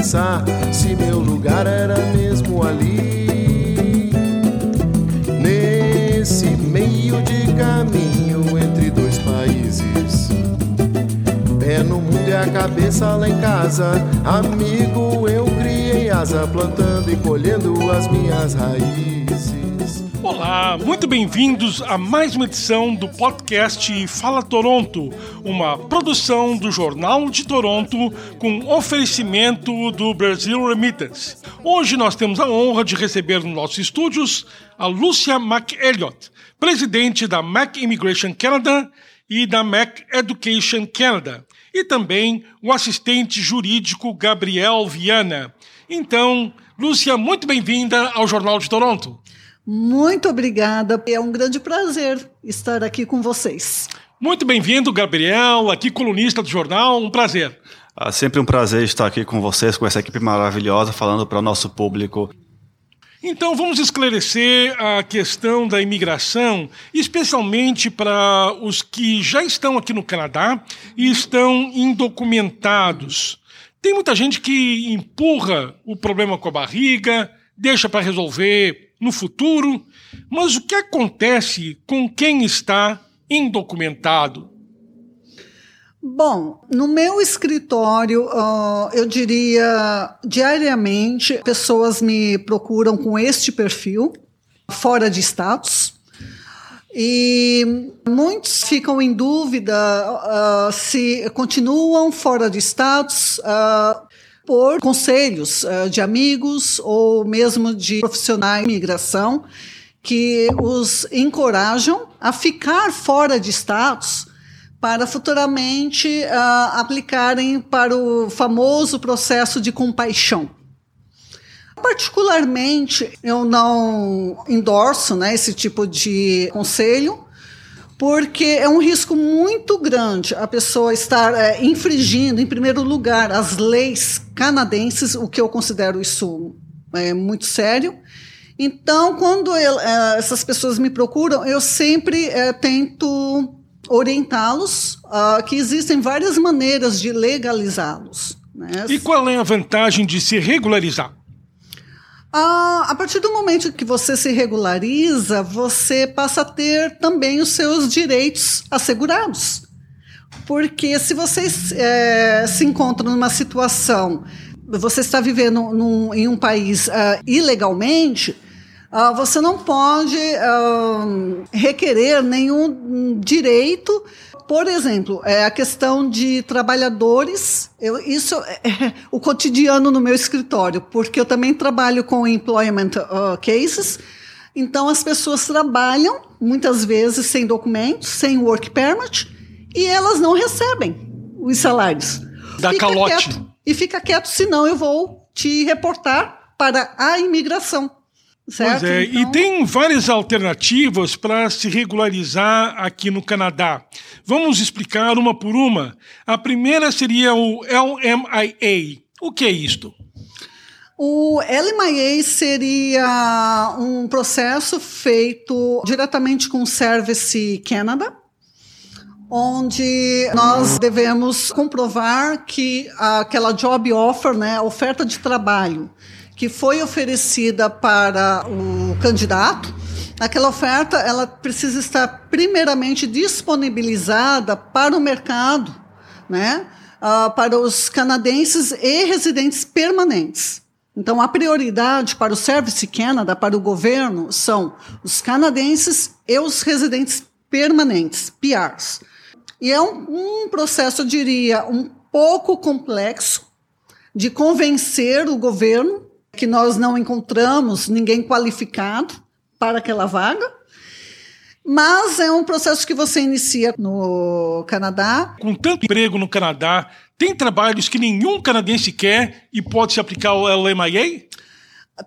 pensar se meu lugar era mesmo ali. Nesse meio de caminho entre dois países. Pé no mundo e a cabeça lá em casa. Amigo, eu criei asa, plantando e colhendo as minhas raízes. Olá, muito bem-vindos a mais uma edição do podcast Fala Toronto, uma produção do Jornal de Toronto com oferecimento do Brasil Remittance. Hoje nós temos a honra de receber nos nossos estúdios a Lúcia McElliott, presidente da Mac Immigration Canada e da Mac Education Canada, e também o assistente jurídico Gabriel Viana. Então, Lúcia, muito bem-vinda ao Jornal de Toronto. Muito obrigada. É um grande prazer estar aqui com vocês. Muito bem-vindo, Gabriel, aqui colunista do jornal. Um prazer. É sempre um prazer estar aqui com vocês, com essa equipe maravilhosa, falando para o nosso público. Então vamos esclarecer a questão da imigração, especialmente para os que já estão aqui no Canadá e estão indocumentados. Tem muita gente que empurra o problema com a barriga, deixa para resolver no futuro, mas o que acontece com quem está indocumentado? Bom, no meu escritório, eu diria diariamente, pessoas me procuram com este perfil, fora de status. E muitos ficam em dúvida uh, se continuam fora de status, uh, por conselhos uh, de amigos ou mesmo de profissionais de imigração que os encorajam a ficar fora de status para futuramente uh, aplicarem para o famoso processo de compaixão. Particularmente, eu não endorso né, esse tipo de conselho, porque é um risco muito grande a pessoa estar é, infringindo, em primeiro lugar, as leis canadenses, o que eu considero isso é, muito sério. Então, quando eu, é, essas pessoas me procuram, eu sempre é, tento orientá-los uh, que existem várias maneiras de legalizá-los. Né? E qual é a vantagem de se regularizar? Ah, a partir do momento que você se regulariza, você passa a ter também os seus direitos assegurados. Porque se você é, se encontra numa situação, você está vivendo num, em um país uh, ilegalmente, uh, você não pode uh, requerer nenhum direito por exemplo, é a questão de trabalhadores, eu, isso é, é o cotidiano no meu escritório, porque eu também trabalho com employment uh, cases. Então, as pessoas trabalham, muitas vezes, sem documentos, sem work permit, e elas não recebem os salários. Da fica calote. Quieto, e fica quieto, senão eu vou te reportar para a imigração. Certo? Pois é, então... e tem várias alternativas para se regularizar aqui no Canadá. Vamos explicar uma por uma. A primeira seria o LMIA. O que é isto? O LMIA seria um processo feito diretamente com o Service Canada, onde nós devemos comprovar que aquela job offer, né, oferta de trabalho, que foi oferecida para o candidato, aquela oferta ela precisa estar primeiramente disponibilizada para o mercado, né? Uh, para os canadenses e residentes permanentes. Então, a prioridade para o Service Canada, para o governo, são os canadenses e os residentes permanentes, PRs. E é um, um processo, eu diria, um pouco complexo de convencer o governo que nós não encontramos ninguém qualificado para aquela vaga. Mas é um processo que você inicia no Canadá. Com tanto emprego no Canadá, tem trabalhos que nenhum canadense quer e pode se aplicar ao LMIA?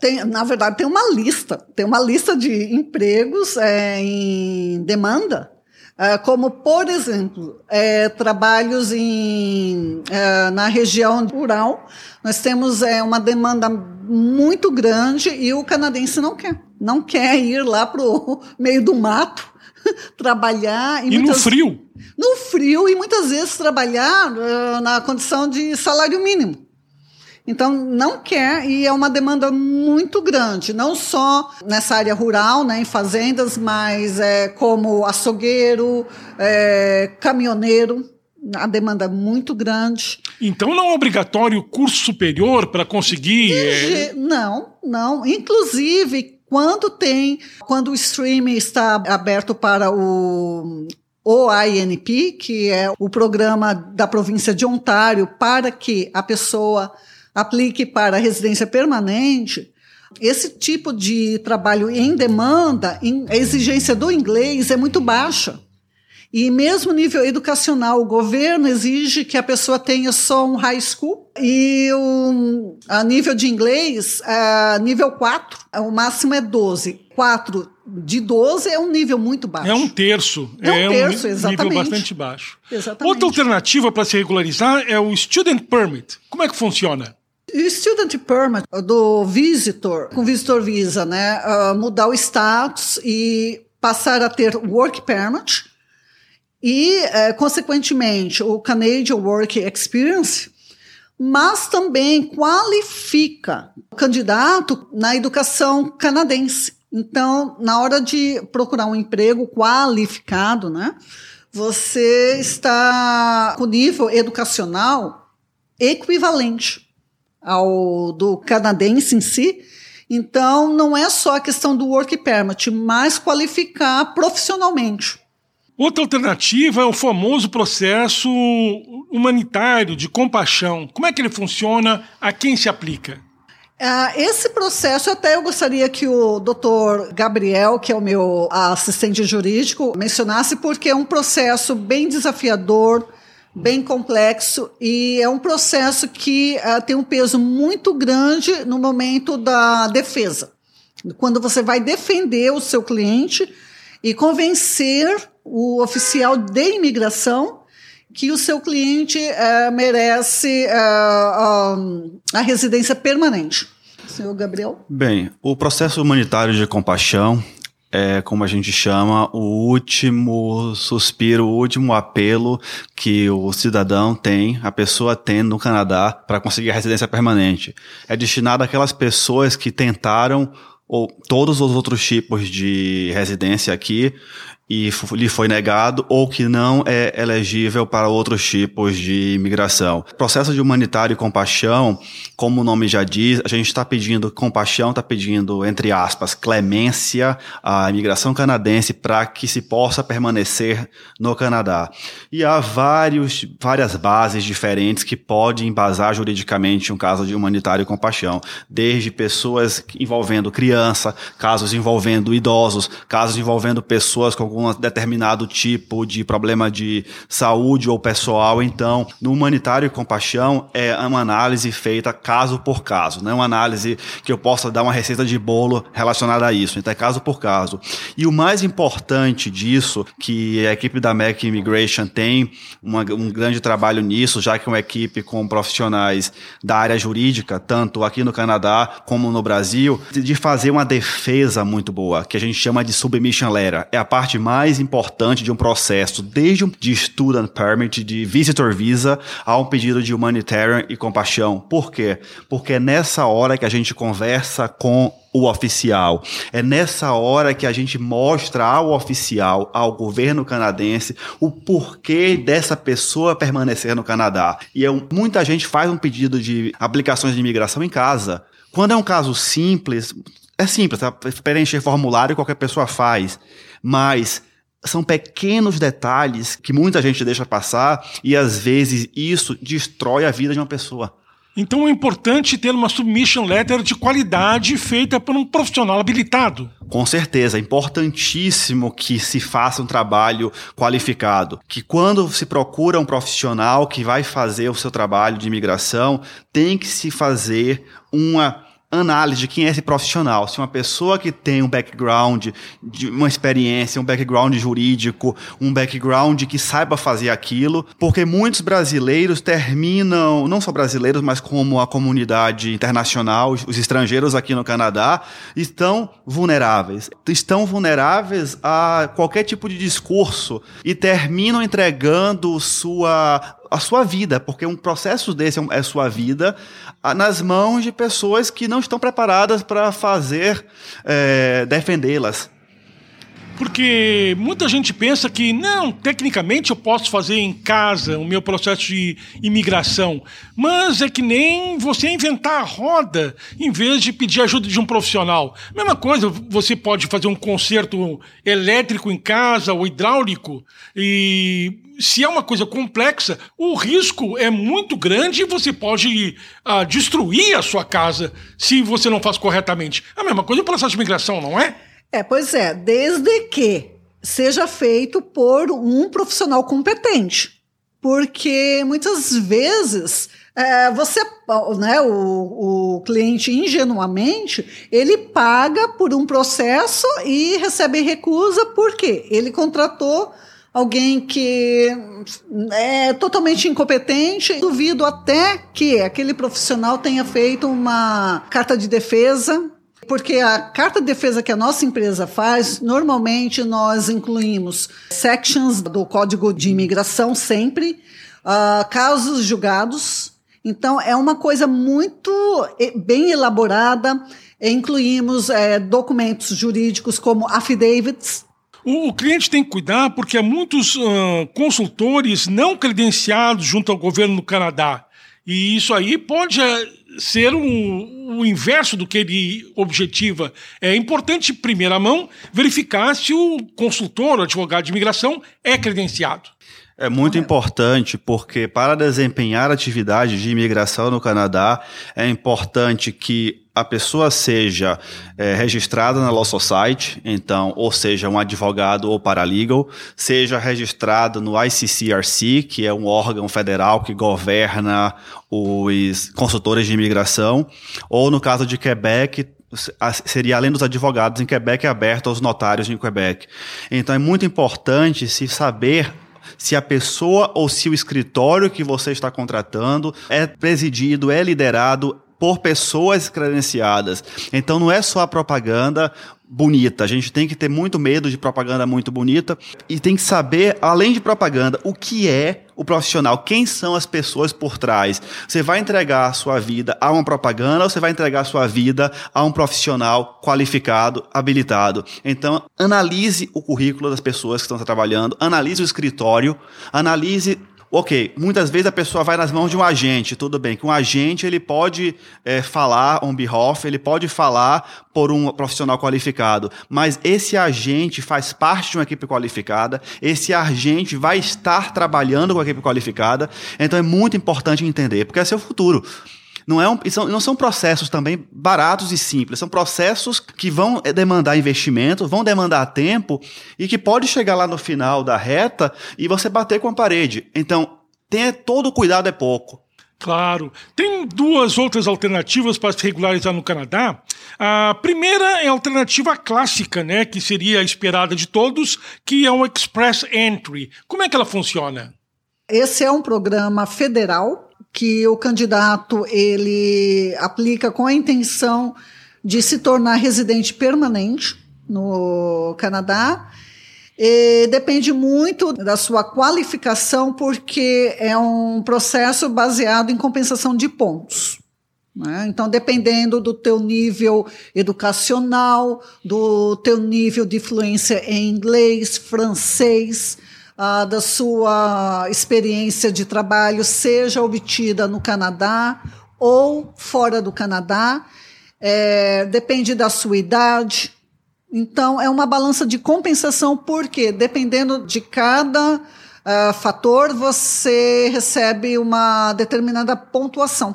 Tem, na verdade, tem uma lista. Tem uma lista de empregos é, em demanda, é, como, por exemplo, é, trabalhos em, é, na região rural. Nós temos é, uma demanda muito grande e o canadense não quer. Não quer ir lá para o meio do mato trabalhar. E, e muitas, no frio? No frio e muitas vezes trabalhar uh, na condição de salário mínimo. Então, não quer e é uma demanda muito grande, não só nessa área rural, né, em fazendas, mas é, como açougueiro, é, caminhoneiro a demanda é muito grande. Então não é obrigatório curso superior para conseguir? É... Não, não. Inclusive, quando tem, quando o streaming está aberto para o OINP, que é o programa da província de Ontário para que a pessoa aplique para a residência permanente, esse tipo de trabalho em demanda, a exigência do inglês é muito baixa. E mesmo nível educacional, o governo exige que a pessoa tenha só um high school e um, a nível de inglês, a nível 4, o máximo é 12. 4 de 12 é um nível muito baixo. É um terço. É um é terço, um exatamente. nível bastante baixo. Exatamente. Outra alternativa para se regularizar é o Student Permit. Como é que funciona? O Student Permit do Visitor, com Visitor Visa, né? Uh, mudar o status e passar a ter Work Permit e, é, consequentemente, o Canadian Work Experience, mas também qualifica o candidato na educação canadense. Então, na hora de procurar um emprego qualificado, né, você está com nível educacional equivalente ao do canadense em si. Então, não é só a questão do work permit, mas qualificar profissionalmente. Outra alternativa é o famoso processo humanitário de compaixão. Como é que ele funciona? A quem se aplica? Uh, esse processo, até eu gostaria que o doutor Gabriel, que é o meu assistente jurídico, mencionasse, porque é um processo bem desafiador, bem complexo e é um processo que uh, tem um peso muito grande no momento da defesa. Quando você vai defender o seu cliente e convencer o oficial de imigração que o seu cliente uh, merece uh, a residência permanente. Senhor Gabriel? Bem, o processo humanitário de compaixão é, como a gente chama, o último suspiro, o último apelo que o cidadão tem, a pessoa tem no Canadá para conseguir a residência permanente. É destinado àquelas pessoas que tentaram ou todos os outros tipos de residência aqui e lhe foi negado ou que não é elegível para outros tipos de imigração. Processo de humanitário e compaixão, como o nome já diz, a gente está pedindo compaixão, está pedindo, entre aspas, clemência à imigração canadense para que se possa permanecer no Canadá. E há vários, várias bases diferentes que podem embasar juridicamente um caso de humanitário e compaixão, desde pessoas envolvendo criança, casos envolvendo idosos, casos envolvendo pessoas com algum determinado tipo de problema de saúde ou pessoal. Então, no humanitário e compaixão é uma análise feita caso por caso, não é uma análise que eu possa dar uma receita de bolo relacionada a isso. Então, é caso por caso. E o mais importante disso, que a equipe da Mac Immigration tem uma, um grande trabalho nisso, já que é uma equipe com profissionais da área jurídica, tanto aqui no Canadá como no Brasil, de fazer uma defesa muito boa, que a gente chama de submission letter. É a parte mais importante de um processo, desde um de student permit, de visitor visa, a um pedido de humanitarian e compaixão. Por quê? Porque é nessa hora que a gente conversa com o oficial. É nessa hora que a gente mostra ao oficial, ao governo canadense, o porquê dessa pessoa permanecer no Canadá. E é um, muita gente faz um pedido de aplicações de imigração em casa. Quando é um caso simples, é simples, tá? preencher formulário qualquer pessoa faz. Mas são pequenos detalhes que muita gente deixa passar e às vezes isso destrói a vida de uma pessoa. Então é importante ter uma submission letter de qualidade feita por um profissional habilitado. Com certeza, é importantíssimo que se faça um trabalho qualificado. Que quando se procura um profissional que vai fazer o seu trabalho de imigração, tem que se fazer uma análise de quem é esse profissional. Se uma pessoa que tem um background, de uma experiência, um background jurídico, um background que saiba fazer aquilo, porque muitos brasileiros terminam, não só brasileiros, mas como a comunidade internacional, os estrangeiros aqui no Canadá, estão vulneráveis. Estão vulneráveis a qualquer tipo de discurso e terminam entregando sua a sua vida, porque um processo desse é, é sua vida nas mãos de pessoas que não estão preparadas para fazer, é, defendê-las. Porque muita gente pensa que, não, tecnicamente eu posso fazer em casa o meu processo de imigração, mas é que nem você inventar a roda em vez de pedir ajuda de um profissional. Mesma coisa, você pode fazer um conserto elétrico em casa ou hidráulico, e se é uma coisa complexa, o risco é muito grande e você pode uh, destruir a sua casa se você não faz corretamente. A mesma coisa o processo de imigração, não é? É, pois é, desde que seja feito por um profissional competente. Porque muitas vezes é, você, né, o, o cliente ingenuamente, ele paga por um processo e recebe recusa porque ele contratou alguém que é totalmente incompetente. Duvido até que aquele profissional tenha feito uma carta de defesa porque a carta de defesa que a nossa empresa faz, normalmente nós incluímos sections do Código de Imigração sempre, uh, casos julgados. Então, é uma coisa muito eh, bem elaborada. Incluímos é, documentos jurídicos como affidavits, o, cliente tem que cuidar porque há muitos uh, consultores não credenciados junto ao governo do Canadá. E isso aí pode ser um, o inverso do que ele objetiva. É importante, primeira mão, verificar se o consultor, o advogado de imigração, é credenciado. É muito importante porque para desempenhar atividades de imigração no Canadá é importante que a pessoa seja é, registrada na Law Society, então, ou seja, um advogado ou paralegal, seja registrado no ICCRC, que é um órgão federal que governa os consultores de imigração, ou no caso de Quebec, seria além dos advogados em Quebec, é aberto aos notários em Quebec. Então é muito importante se saber se a pessoa ou se o escritório que você está contratando é presidido, é liderado por pessoas credenciadas. Então não é só a propaganda bonita. A gente tem que ter muito medo de propaganda muito bonita e tem que saber, além de propaganda, o que é o profissional, quem são as pessoas por trás. Você vai entregar a sua vida a uma propaganda ou você vai entregar a sua vida a um profissional qualificado, habilitado. Então, analise o currículo das pessoas que estão trabalhando, analise o escritório, analise Ok, muitas vezes a pessoa vai nas mãos de um agente, tudo bem, que um agente ele pode é, falar on behalf, ele pode falar por um profissional qualificado, mas esse agente faz parte de uma equipe qualificada, esse agente vai estar trabalhando com a equipe qualificada, então é muito importante entender, porque é seu futuro. Não, é um, são, não são processos também baratos e simples, são processos que vão eh, demandar investimento, vão demandar tempo e que pode chegar lá no final da reta e você bater com a parede. Então, tenha todo o cuidado é pouco. Claro. Tem duas outras alternativas para se regularizar no Canadá. A primeira é a alternativa clássica, né, que seria a esperada de todos, que é o Express Entry. Como é que ela funciona? Esse é um programa federal que o candidato ele aplica com a intenção de se tornar residente permanente no Canadá. E depende muito da sua qualificação, porque é um processo baseado em compensação de pontos. Né? Então, dependendo do teu nível educacional, do teu nível de fluência em inglês, francês, ah, da sua experiência de trabalho, seja obtida no Canadá ou fora do Canadá, é, depende da sua idade. Então, é uma balança de compensação, porque dependendo de cada uh, fator, você recebe uma determinada pontuação.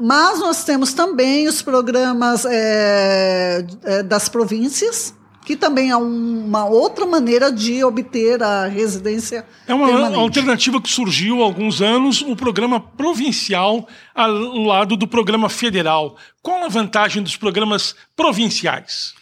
Mas nós temos também os programas é, das províncias, que também é uma outra maneira de obter a residência É uma permanente. alternativa que surgiu há alguns anos, o programa provincial ao lado do programa federal. Qual a vantagem dos programas provinciais?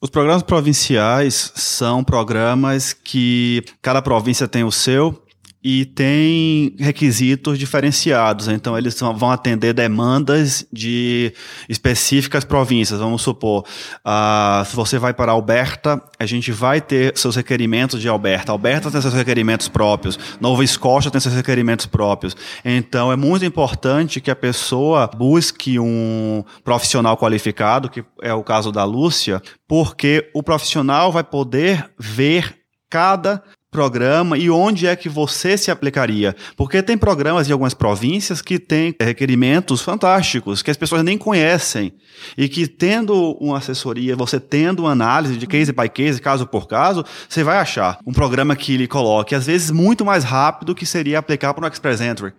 Os programas provinciais são programas que cada província tem o seu e tem requisitos diferenciados. Então, eles vão atender demandas de específicas províncias. Vamos supor, uh, se você vai para Alberta, a gente vai ter seus requerimentos de Alberta. Alberta tem seus requerimentos próprios. Nova Escócia tem seus requerimentos próprios. Então, é muito importante que a pessoa busque um profissional qualificado, que é o caso da Lúcia, porque o profissional vai poder ver cada programa e onde é que você se aplicaria. Porque tem programas de algumas províncias que têm requerimentos fantásticos, que as pessoas nem conhecem. E que tendo uma assessoria, você tendo uma análise de case by case, caso por caso, você vai achar um programa que lhe coloque, às vezes, muito mais rápido que seria aplicar para um Express Entry.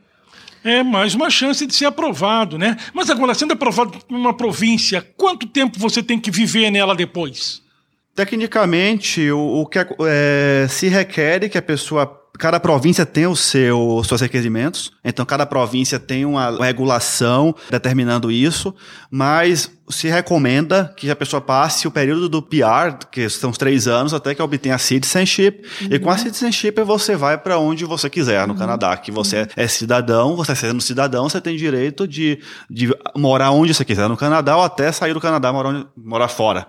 É mais uma chance de ser aprovado, né? Mas agora, sendo aprovado em uma província, quanto tempo você tem que viver nela depois? Tecnicamente, o, o que é, se requer que a pessoa cada província tem os seu, seus requerimentos, então cada província tem uma regulação determinando isso, mas se recomenda que a pessoa passe o período do PR, que são os três anos, até que obtenha a citizenship. Uhum. E com a citizenship você vai para onde você quiser no uhum. Canadá, que você uhum. é cidadão, você sendo cidadão, você tem direito de, de morar onde você quiser no Canadá ou até sair do Canadá morar, morar fora.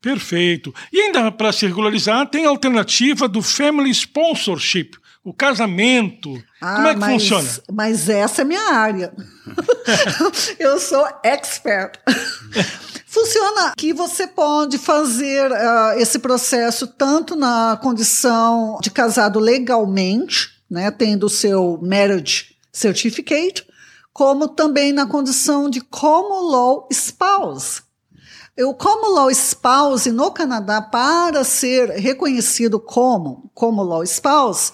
Perfeito. E ainda para se regularizar, tem a alternativa do Family Sponsorship, o casamento. Ah, Como é que mas, funciona? Mas essa é minha área. Eu sou expert. Funciona que você pode fazer uh, esse processo tanto na condição de casado legalmente, né, tendo o seu marriage certificate, como também na condição de common law spouse. O common law spouse no Canadá, para ser reconhecido como common law spouse,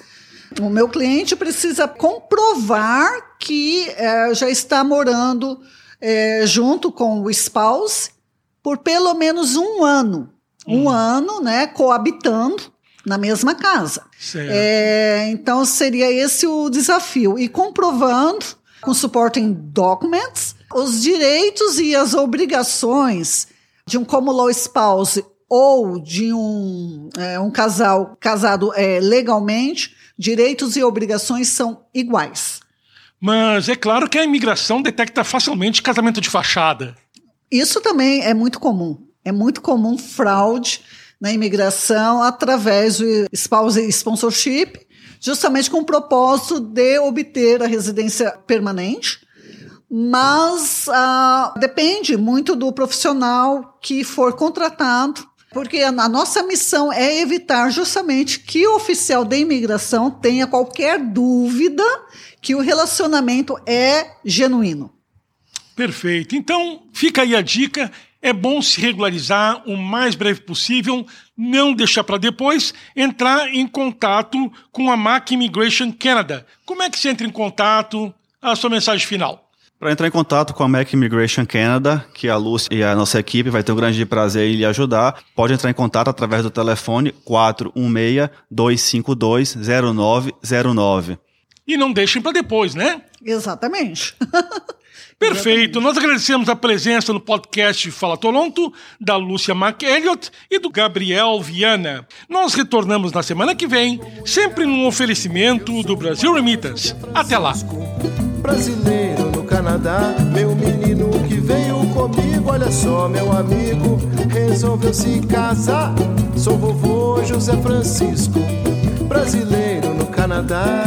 o meu cliente precisa comprovar que é, já está morando é, junto com o spouse por pelo menos um ano. Um hum. ano, né, coabitando na mesma casa. É, então seria esse o desafio. E comprovando, com supporting documents, os direitos e as obrigações de um common law spouse ou de um, é, um casal casado é, legalmente direitos e obrigações são iguais. Mas é claro que a imigração detecta facilmente casamento de fachada. Isso também é muito comum. É muito comum fraude na imigração através do spouse sponsorship, justamente com o propósito de obter a residência permanente. Mas ah, depende muito do profissional que for contratado porque a nossa missão é evitar justamente que o oficial de imigração tenha qualquer dúvida que o relacionamento é genuíno. Perfeito. Então, fica aí a dica. É bom se regularizar o mais breve possível, não deixar para depois, entrar em contato com a MAC Immigration Canada. Como é que se entra em contato? A sua mensagem final. Para entrar em contato com a Mac Immigration Canada, que a Lúcia e a nossa equipe vai ter um grande prazer em lhe ajudar, pode entrar em contato através do telefone 416-252-0909. E não deixem para depois, né? Exatamente. Perfeito. Nós agradecemos a presença no podcast Fala Toronto da Lúcia McElliott e do Gabriel Viana. Nós retornamos na semana que vem, sempre num oferecimento do Brasil Remittance. Até lá. Brasileiro meu menino que veio comigo, olha só, meu amigo, resolveu se casar. Sou vovô José Francisco, brasileiro no Canadá.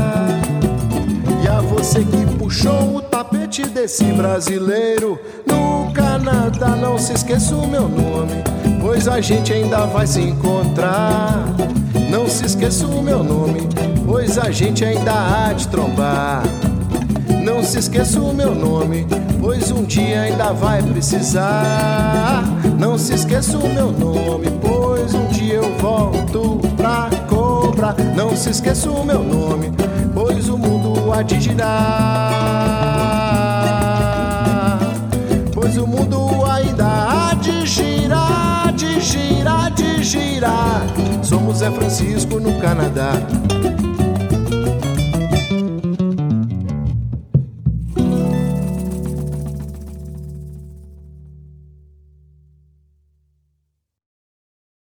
E a você que puxou o tapete desse brasileiro no Canadá, não se esqueça o meu nome, pois a gente ainda vai se encontrar. Não se esqueça o meu nome, pois a gente ainda há de trombar. Não se esqueça o meu nome, pois um dia ainda vai precisar. Não se esqueça o meu nome, pois um dia eu volto pra cobrar. Não se esqueça o meu nome, pois o mundo há de girar. Pois o mundo ainda há de girar, de girar, de girar. Somos Zé Francisco no Canadá.